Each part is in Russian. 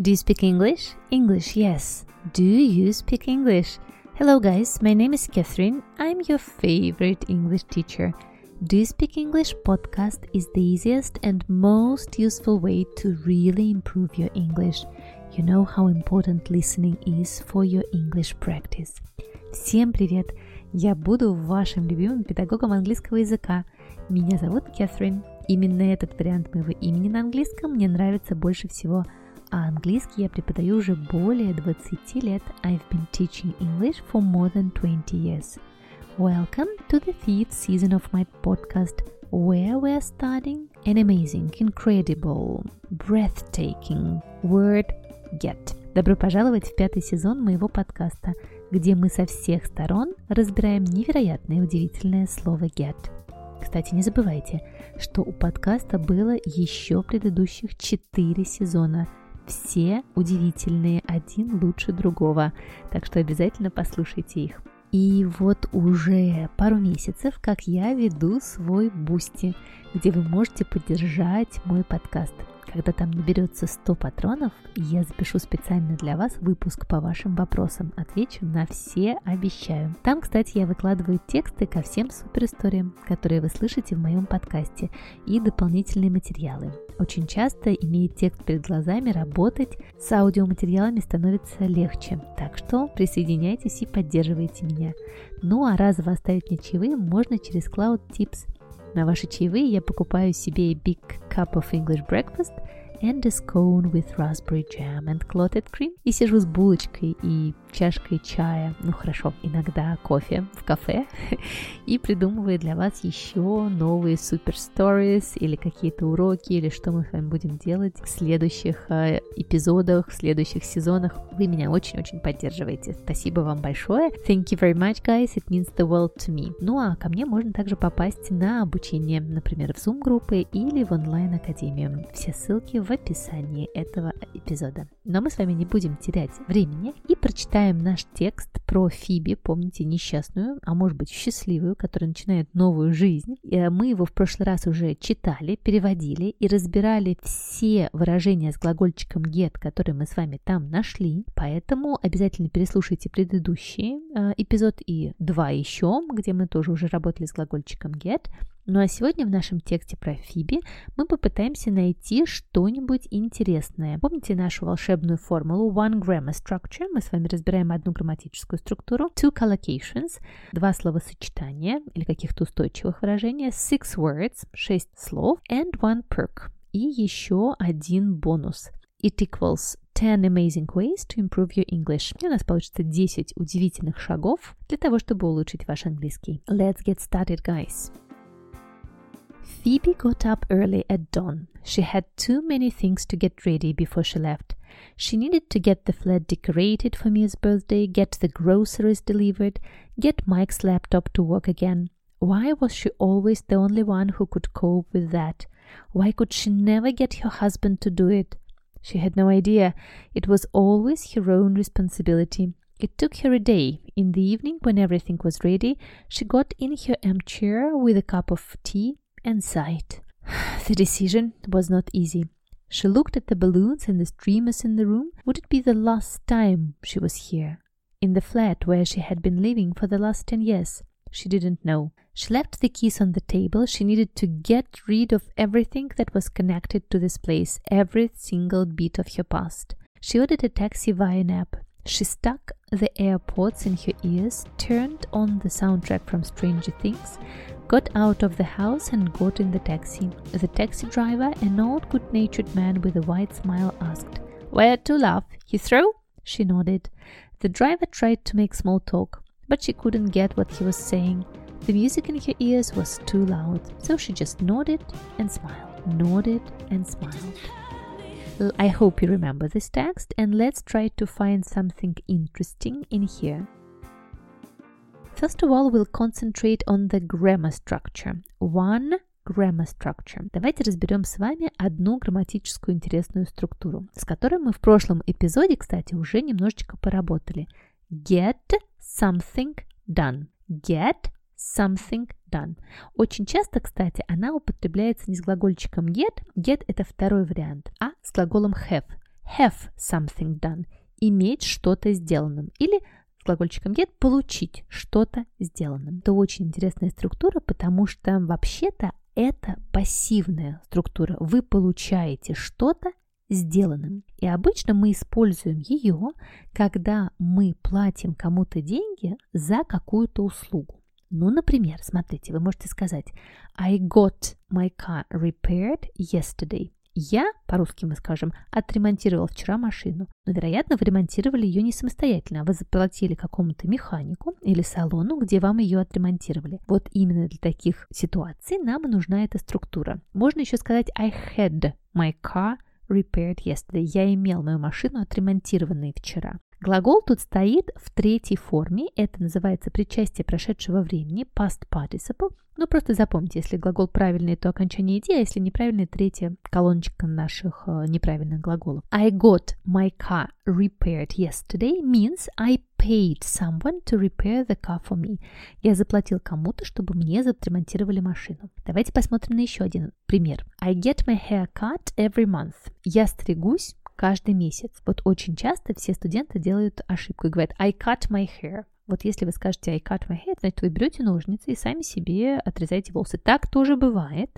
Do you speak English? English, yes. Do you speak English? Hello, guys. My name is Catherine. I'm your favorite English teacher. Do You Speak English podcast is the easiest and most useful way to really improve your English. You know how important listening is for your English practice. Всем привет! Я буду вашим любимым педагогом английского языка. Меня зовут Кэтрин. Именно этот вариант моего имени на английском мне нравится больше всего. А английский я преподаю уже более 20 лет. I've been teaching English for more than 20 years. Welcome to the fifth season of my podcast, where we are studying an amazing, incredible, breathtaking word get. Добро пожаловать в пятый сезон моего подкаста, где мы со всех сторон разбираем невероятное и удивительное слово get. Кстати, не забывайте, что у подкаста было еще предыдущих четыре сезона. Все удивительные, один лучше другого. Так что обязательно послушайте их. И вот уже пару месяцев, как я веду свой Boosty, где вы можете поддержать мой подкаст – когда там наберется 100 патронов, я запишу специально для вас выпуск по вашим вопросам. Отвечу на все, обещаю. Там, кстати, я выкладываю тексты ко всем суперисториям, которые вы слышите в моем подкасте, и дополнительные материалы. Очень часто, имея текст перед глазами, работать с аудиоматериалами становится легче. Так что присоединяйтесь и поддерживайте меня. Ну а разово оставить мне чаевые можно через Cloud Tips – на ваши чаевые я покупаю себе Big Cup of English Breakfast and a scone with raspberry jam and clotted cream. И сижу с булочкой и чашкой чая, ну хорошо, иногда кофе в кафе, и придумываю для вас еще новые супер stories или какие-то уроки, или что мы с вами будем делать в следующих э, эпизодах, в следующих сезонах. Вы меня очень-очень поддерживаете. Спасибо вам большое. Thank you very much, guys. It means the world to me. Ну а ко мне можно также попасть на обучение, например, в Zoom-группы или в онлайн-академию. Все ссылки в описании этого эпизода. Но мы с вами не будем терять времени и прочитаем читаем наш текст про Фиби, помните, несчастную, а может быть счастливую, которая начинает новую жизнь. Э, мы его в прошлый раз уже читали, переводили и разбирали все выражения с глагольчиком get, которые мы с вами там нашли. Поэтому обязательно переслушайте предыдущий э, эпизод и два еще, где мы тоже уже работали с глагольчиком get. Ну а сегодня в нашем тексте про Фиби мы попытаемся найти что-нибудь интересное. Помните нашу волшебную формулу One Grammar Structure? Мы с вами разбираем одну грамматическую структуру. Two collocations, два словосочетания или каких-то устойчивых выражений. Six words, шесть слов. And one perk. И еще один бонус. It equals 10 amazing ways to improve your English. И у нас получится 10 удивительных шагов для того, чтобы улучшить ваш английский. Let's get started, guys. Phoebe got up early at dawn. She had too many things to get ready before she left. She needed to get the flat decorated for Mia's birthday, get the groceries delivered, get Mike's laptop to work again. Why was she always the only one who could cope with that? Why could she never get her husband to do it? She had no idea. It was always her own responsibility. It took her a day. In the evening, when everything was ready, she got in her armchair with a cup of tea and sighed. The decision was not easy. She looked at the balloons and the streamers in the room. Would it be the last time she was here? In the flat where she had been living for the last ten years? She didn't know. She left the keys on the table. She needed to get rid of everything that was connected to this place, every single bit of her past. She ordered a taxi via an app. She stuck the AirPods in her ears, turned on the soundtrack from Stranger Things, got out of the house and got in the taxi. The taxi driver, an old good natured man with a wide smile, asked, Where to, love? Heathrow? She nodded. The driver tried to make small talk, but she couldn't get what he was saying. The music in her ears was too loud, so she just nodded and smiled, nodded and smiled. I hope you remember this text, and let's try to find something interesting in here. First of all, we'll concentrate on the grammar structure. One grammar structure. Давайте разберем с вами одну грамматическую интересную структуру, с которой мы в прошлом эпизоде, кстати, уже немножечко поработали. Get something done. Get something done. Очень часто, кстати, она употребляется не с глагольчиком get. Get – это второй вариант, а с глаголом have. have something done – иметь что-то сделанным. Или с глагольчиком get – получить что-то сделанным. Это очень интересная структура, потому что вообще-то это пассивная структура. Вы получаете что-то сделанным. И обычно мы используем ее, когда мы платим кому-то деньги за какую-то услугу. Ну, например, смотрите, вы можете сказать I got my car repaired yesterday. Я, по-русски мы скажем, отремонтировал вчера машину, но, вероятно, вы ремонтировали ее не самостоятельно, а вы заплатили какому-то механику или салону, где вам ее отремонтировали. Вот именно для таких ситуаций нам нужна эта структура. Можно еще сказать I had my car repaired yesterday. Я имел мою машину отремонтированной вчера. Глагол тут стоит в третьей форме. Это называется причастие прошедшего времени, past participle. Ну, просто запомните, если глагол правильный, то окончание идеи, а если неправильный, третья колоночка наших э, неправильных глаголов. I got my car repaired yesterday means I paid someone to repair the car for me. Я заплатил кому-то, чтобы мне отремонтировали машину. Давайте посмотрим на еще один пример. I get my hair cut every month. Я стригусь каждый месяц. Вот очень часто все студенты делают ошибку и говорят I cut my hair. Вот если вы скажете I cut my hair, значит вы берете ножницы и сами себе отрезаете волосы. Так тоже бывает.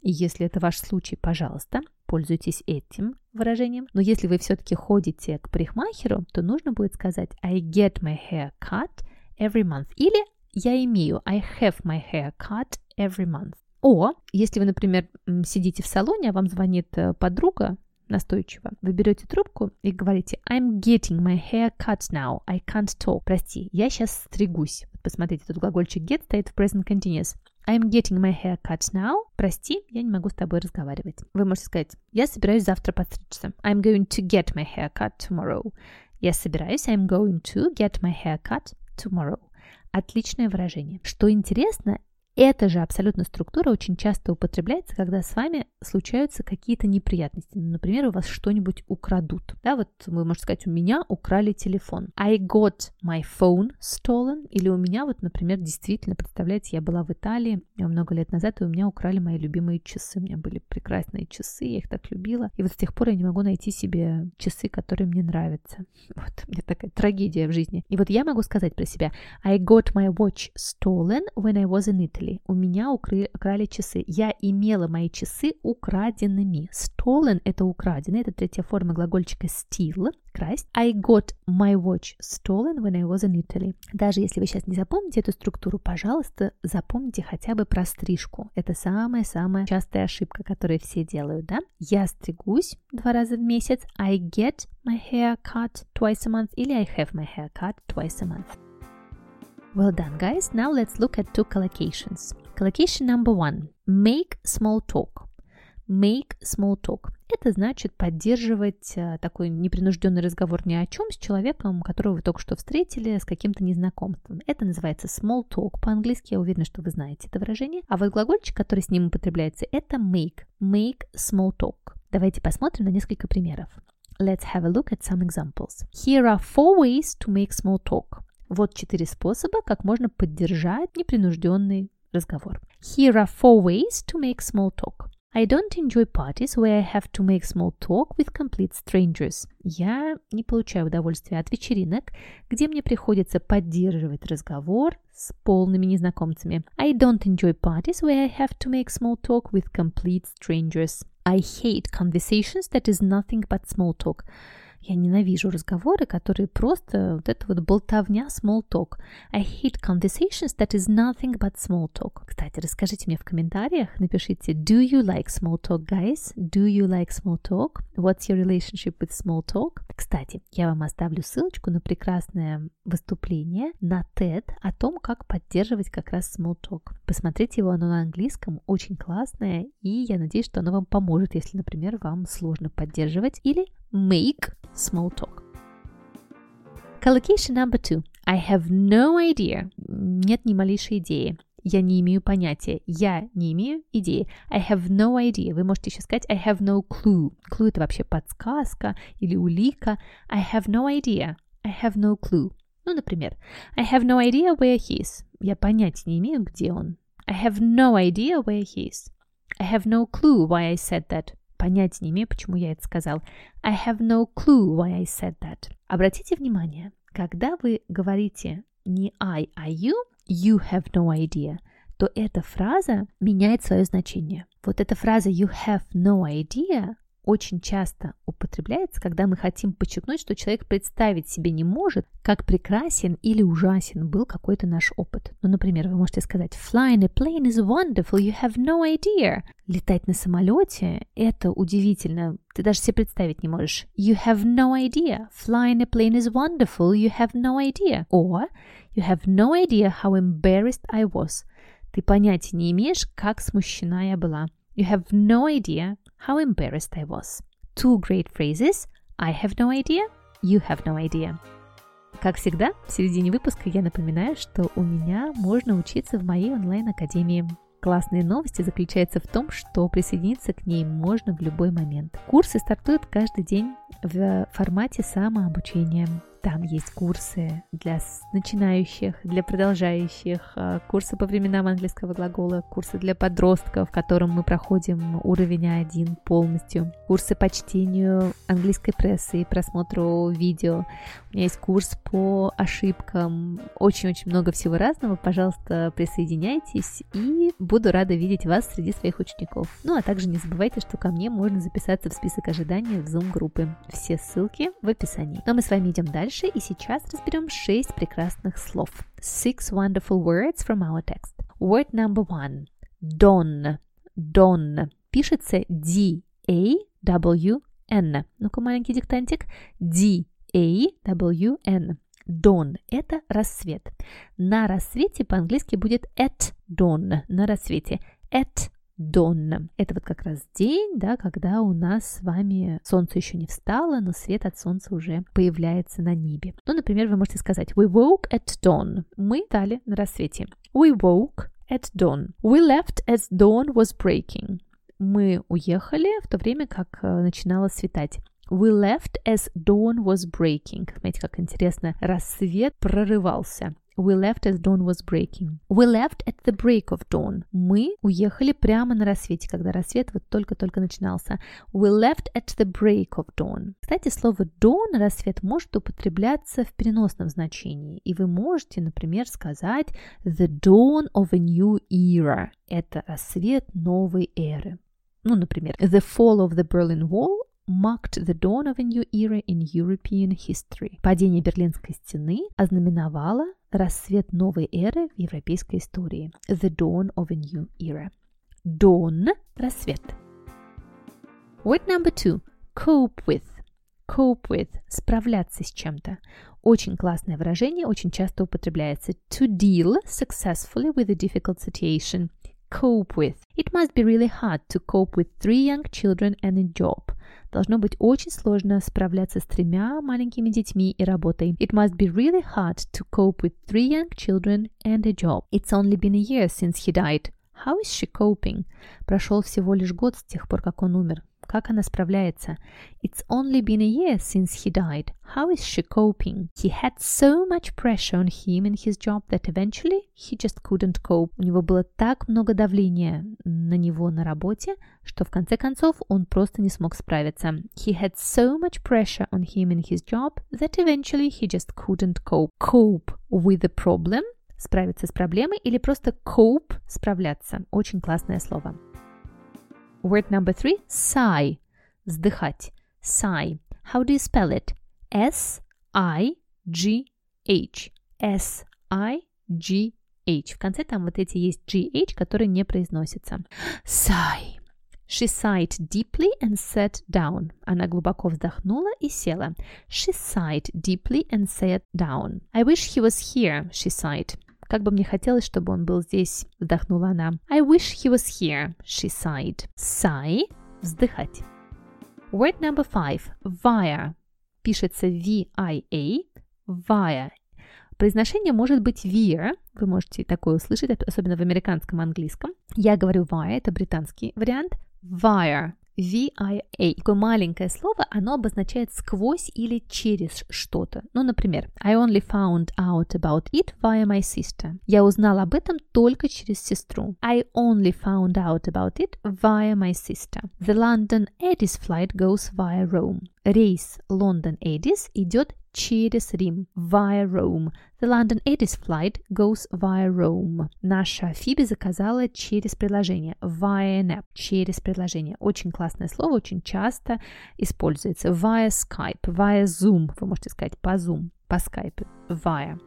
И если это ваш случай, пожалуйста, пользуйтесь этим выражением. Но если вы все-таки ходите к парикмахеру, то нужно будет сказать I get my hair cut every month. Или я имею I have my hair cut every month. О, если вы, например, сидите в салоне, а вам звонит э, подруга, настойчиво. Вы берете трубку и говорите I'm getting my hair cut now. I can't talk. Прости, я сейчас стригусь. Посмотрите, тут глагольчик get стоит в present continuous. I'm getting my hair cut now. Прости, я не могу с тобой разговаривать. Вы можете сказать, я собираюсь завтра подстричься. I'm going to get my hair cut tomorrow. Я собираюсь, I'm going to get my hair cut tomorrow. Отличное выражение. Что интересно, эта же абсолютно структура очень часто употребляется, когда с вами случаются какие-то неприятности. Ну, например, у вас что-нибудь украдут. Да, вот вы можете сказать, у меня украли телефон. I got my phone stolen. Или у меня, вот, например, действительно, представляете, я была в Италии много лет назад, и у меня украли мои любимые часы. У меня были прекрасные часы, я их так любила. И вот с тех пор я не могу найти себе часы, которые мне нравятся. Вот, у меня такая трагедия в жизни. И вот я могу сказать про себя. I got my watch stolen when I was in Italy украли. У меня украли, украли часы. Я имела мои часы украденными. Stolen – это украденный. Это третья форма глагольчика steal – красть. I got my watch stolen when I was in Italy. Даже если вы сейчас не запомните эту структуру, пожалуйста, запомните хотя бы про стрижку. Это самая-самая частая ошибка, которую все делают, да? Я стригусь два раза в месяц. I get my hair cut twice a month. Или I have my hair cut twice a month. Well done, guys. Now let's look at two collocations. Collocation number one. Make small talk. Make small talk. Это значит поддерживать э, такой непринужденный разговор ни о чем с человеком, которого вы только что встретили, с каким-то незнакомством. Это называется small talk. По-английски я уверена, что вы знаете это выражение. А вот глагольчик, который с ним употребляется, это make. Make small talk. Давайте посмотрим на несколько примеров. Let's have a look at some examples. Here are four ways to make small talk. Вот четыре способа, как можно поддержать непринужденный разговор. Here are four ways to make small talk. I don't enjoy parties where I have to make small talk with complete strangers. Я не получаю удовольствия от вечеринок, где мне приходится поддерживать разговор с полными незнакомцами. I don't enjoy parties where I have to make small talk with complete strangers. I hate conversations that is nothing but small talk. Я ненавижу разговоры, которые просто вот это вот болтовня, small talk. I hate conversations that is nothing but small talk. Кстати, расскажите мне в комментариях, напишите Do you like small talk, guys? Do you like small talk? What's your relationship with small talk? Кстати, я вам оставлю ссылочку на прекрасное выступление на TED о том, как поддерживать как раз small talk. Посмотрите его, оно на английском, очень классное, и я надеюсь, что оно вам поможет, если, например, вам сложно поддерживать или make small talk. Collocation number two. I have no idea. Нет ни малейшей идеи. Я не имею понятия. Я не имею идеи. I have no idea. Вы можете еще сказать I have no clue. Clue это вообще подсказка или улика. I have no idea. I have no clue. Ну, например, I have no idea where he is. Я понятия не имею, где он. I have no idea where he is. I have no clue why I said that. Понятия не имею, почему я это сказал. I have no clue why I said that. Обратите внимание, когда вы говорите не I, а you, you have no idea, то эта фраза меняет свое значение. Вот эта фраза you have no idea очень часто употребляется, когда мы хотим подчеркнуть, что человек представить себе не может, как прекрасен или ужасен был какой-то наш опыт. Ну, например, вы можете сказать «Flying a plane is wonderful, you have no idea». Летать на самолете – это удивительно, ты даже себе представить не можешь. You have no idea. Flying a plane is wonderful, you have no idea. Or you have no idea how embarrassed I was. Ты понятия не имеешь, как смущена я была. You have no idea how embarrassed I was. Two great phrases. I have no idea. You have no idea. Как всегда, в середине выпуска я напоминаю, что у меня можно учиться в моей онлайн-академии. Классные новости заключаются в том, что присоединиться к ней можно в любой момент. Курсы стартуют каждый день в формате самообучения. Там есть курсы для начинающих, для продолжающих, а, курсы по временам английского глагола, курсы для подростков, в котором мы проходим уровень А1 полностью, курсы по чтению английской прессы и просмотру видео. У меня есть курс по ошибкам, очень-очень много всего разного. Пожалуйста, присоединяйтесь и буду рада видеть вас среди своих учеников. Ну а также не забывайте, что ко мне можно записаться в список ожидания в Zoom-группы. Все ссылки в описании. Но мы с вами идем дальше дальше и сейчас разберем шесть прекрасных слов. Six wonderful words from our text. Word number one. Don. Don. Пишется D-A-W-N. Ну-ка, маленький диктантик. D-A-W-N. Dawn – это рассвет. На рассвете по-английски будет at dawn, на рассвете. At Донна. Это вот как раз день, да, когда у нас с вами солнце еще не встало, но свет от солнца уже появляется на небе. Ну, например, вы можете сказать We woke at dawn. Мы стали на рассвете. We woke at dawn. We left as dawn was breaking. Мы уехали в то время, как э, начинало светать. We left as dawn was breaking. Смотрите, как интересно. Рассвет прорывался. We left as dawn was breaking. We left at the break of dawn. Мы уехали прямо на рассвете, когда рассвет вот только-только начинался. We left at the break of dawn. Кстати, слово dawn, рассвет, может употребляться в переносном значении. И вы можете, например, сказать the dawn of a new era. Это рассвет новой эры. Ну, например, the fall of the Berlin Wall marked the dawn of a new era in European history. Падение Берлинской стены ознаменовало рассвет новой эры в европейской истории. The dawn of a new era. Dawn – рассвет. Word number two. Cope with. Cope with – справляться с чем-то. Очень классное выражение, очень часто употребляется. To deal successfully with a difficult situation. Cope with. It must be really hard to cope with three young children and a job. Должно быть очень сложно справляться с тремя маленькими детьми и работой. It must be really hard to cope with three young children and a job. It's only been a year since he died. How is she coping? Прошел всего лишь год с тех пор, как он умер. Как она справляется? It's only been a year since he died. How is she coping? He had so much pressure on him in his job that eventually he just couldn't cope. У него было так много давления на него на работе, что в конце концов он просто не смог справиться. He had so much pressure on him in his job that eventually he just couldn't cope. Cope with the problem справиться с проблемой или просто cope справляться. Очень классное слово. Word number three, sigh. Вздыхать. Sigh. How do you spell it? S-I-G-H. S-I-G-H. В конце там вот эти есть G-H, которые не произносятся. Sigh. She sighed deeply and sat down. Она глубоко вздохнула и села. She sighed deeply and sat down. I wish he was here, she sighed. Как бы мне хотелось, чтобы он был здесь, вздохнула она. I wish he was here, she sighed. Sigh – вздыхать. Word number five. Via. Пишется V-I-A. Via. Произношение может быть via. Вы можете такое услышать, особенно в американском английском. Я говорю via, это британский вариант. Via. V-I-A. Такое маленькое слово, оно обозначает сквозь или через что-то. Ну, например, I only found out about it via my sister. Я узнал об этом только через сестру. I only found out about it via my sister. The London Addis flight goes via Rome. Рейс Лондон-Эдис идет через Рим, via Rome. The London Addis flight goes via Rome. Наша Фиби заказала через приложение, via an app, через приложение. Очень классное слово, очень часто используется. Via Skype, via Zoom, вы можете сказать по Zoom, по Skype, via.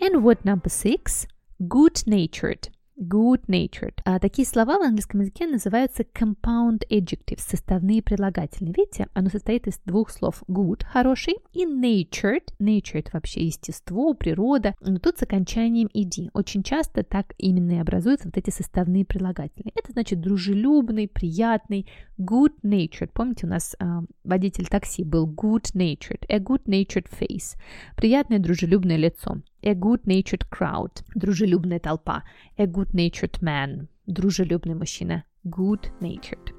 And word number six, good-natured. Good-natured. А такие слова в английском языке называются compound adjectives, составные прилагательные. Видите, оно состоит из двух слов good, хороший, и natured. Nature вообще естество, природа, но тут с окончанием ed. Очень часто так именно и образуются вот эти составные прилагательные. Это значит дружелюбный, приятный, good-natured. Помните, у нас э, водитель такси был good-natured, a good-natured face, приятное дружелюбное лицо. A good-natured crowd, дружелюбная толпа. A good-natured man, дружелюбный мужчина. Good-natured.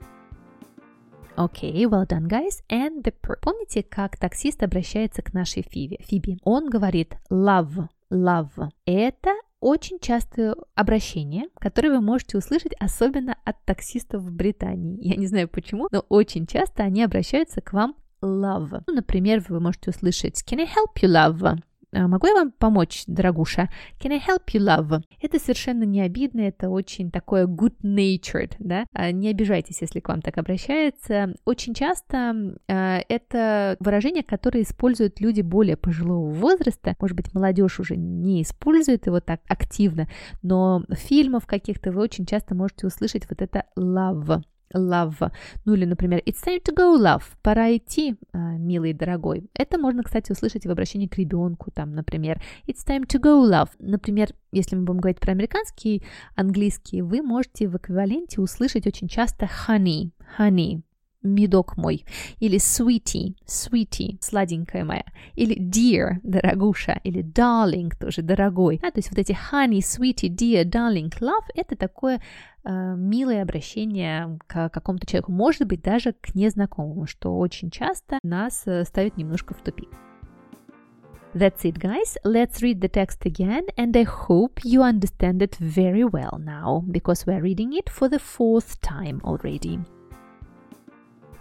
Окей, okay, well done, guys. And the per. Помните, как таксист обращается к нашей Фибе? Фиби. Он говорит love, love. Это очень частое обращение, которое вы можете услышать особенно от таксистов в Британии. Я не знаю почему, но очень часто они обращаются к вам love. Ну, например, вы можете услышать Can I help you, love? «А могу я вам помочь, дорогуша? Can I help you, love? Это совершенно не обидно, это очень такое good-natured, да? А не обижайтесь, если к вам так обращается. Очень часто э, это выражение, которое используют люди более пожилого возраста. Может быть, молодежь уже не использует его так активно, но в фильмах каких-то вы очень часто можете услышать вот это love love. Ну или, например, it's time to go, love. Пора идти, а, милый дорогой. Это можно, кстати, услышать в обращении к ребенку, там, например, it's time to go, love. Например, если мы будем говорить про американский английский, вы можете в эквиваленте услышать очень часто honey, honey, медок мой, или sweetie, sweetie, сладенькая моя, или dear, дорогуша, или darling, тоже дорогой. А, то есть вот эти honey, sweetie, dear, darling, love, это такое э, милое обращение к какому-то человеку, может быть, даже к незнакомому, что очень часто нас э, ставит немножко в тупик. That's it, guys. Let's read the text again, and I hope you understand it very well now because we're reading it for the fourth time already.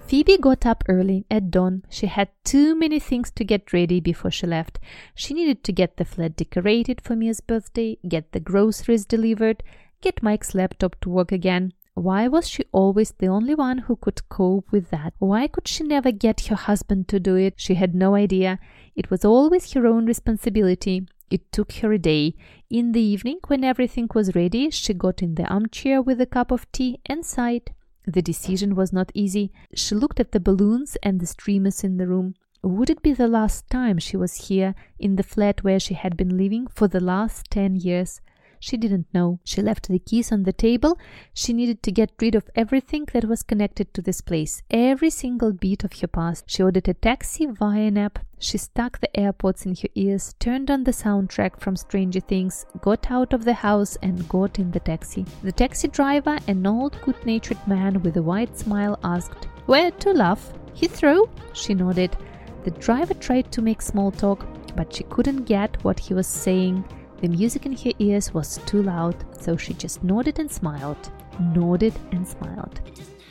Phoebe got up early at dawn. She had too many things to get ready before she left. She needed to get the flat decorated for Mia's birthday, get the groceries delivered, get Mike's laptop to work again. Why was she always the only one who could cope with that? Why could she never get her husband to do it? She had no idea. It was always her own responsibility. It took her a day. In the evening, when everything was ready, she got in the armchair with a cup of tea and sighed. The decision was not easy. She looked at the balloons and the streamers in the room. Would it be the last time she was here in the flat where she had been living for the last 10 years? She didn't know. She left the keys on the table. She needed to get rid of everything that was connected to this place, every single bit of her past. She ordered a taxi via an app. She stuck the AirPods in her ears, turned on the soundtrack from Stranger Things, got out of the house, and got in the taxi. The taxi driver, an old good natured man with a wide smile, asked, Where to, love? Heathrow? She nodded. The driver tried to make small talk, but she couldn't get what he was saying. The music in her ears was too loud, so she just nodded and smiled, nodded and smiled.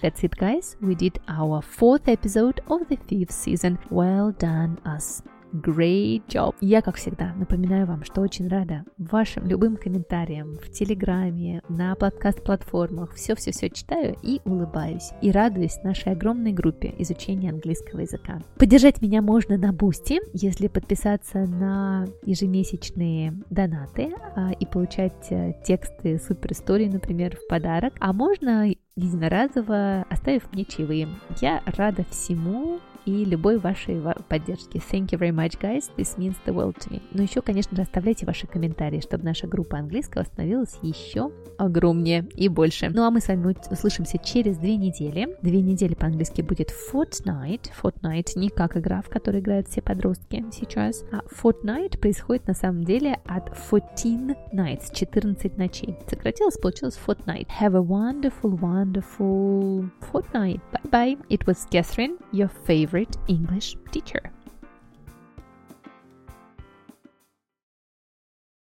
That's it, guys. We did our fourth episode of the fifth season. Well done, us. Great job! Я, как всегда, напоминаю вам, что очень рада вашим любым комментариям в Телеграме, на подкаст-платформах. Все-все-все читаю и улыбаюсь. И радуюсь нашей огромной группе изучения английского языка. Поддержать меня можно на Boosty, если подписаться на ежемесячные донаты а, и получать а, тексты супер истории, например, в подарок. А можно единоразово, оставив мне чаевые. Я рада всему, и любой вашей поддержки. Thank you very much, guys. This means the world to me. Ну еще, конечно же, оставляйте ваши комментарии, чтобы наша группа английского становилась еще огромнее и больше. Ну а мы с вами услышимся через две недели. Две недели по-английски будет fortnight. Fortnight не как игра, в которой играют все подростки сейчас, а fortnight происходит на самом деле от 14 nights, 14 ночей. Сократилось, получилось fortnight. Have a wonderful, wonderful fortnight. Bye-bye. It was Catherine, your favorite English teacher.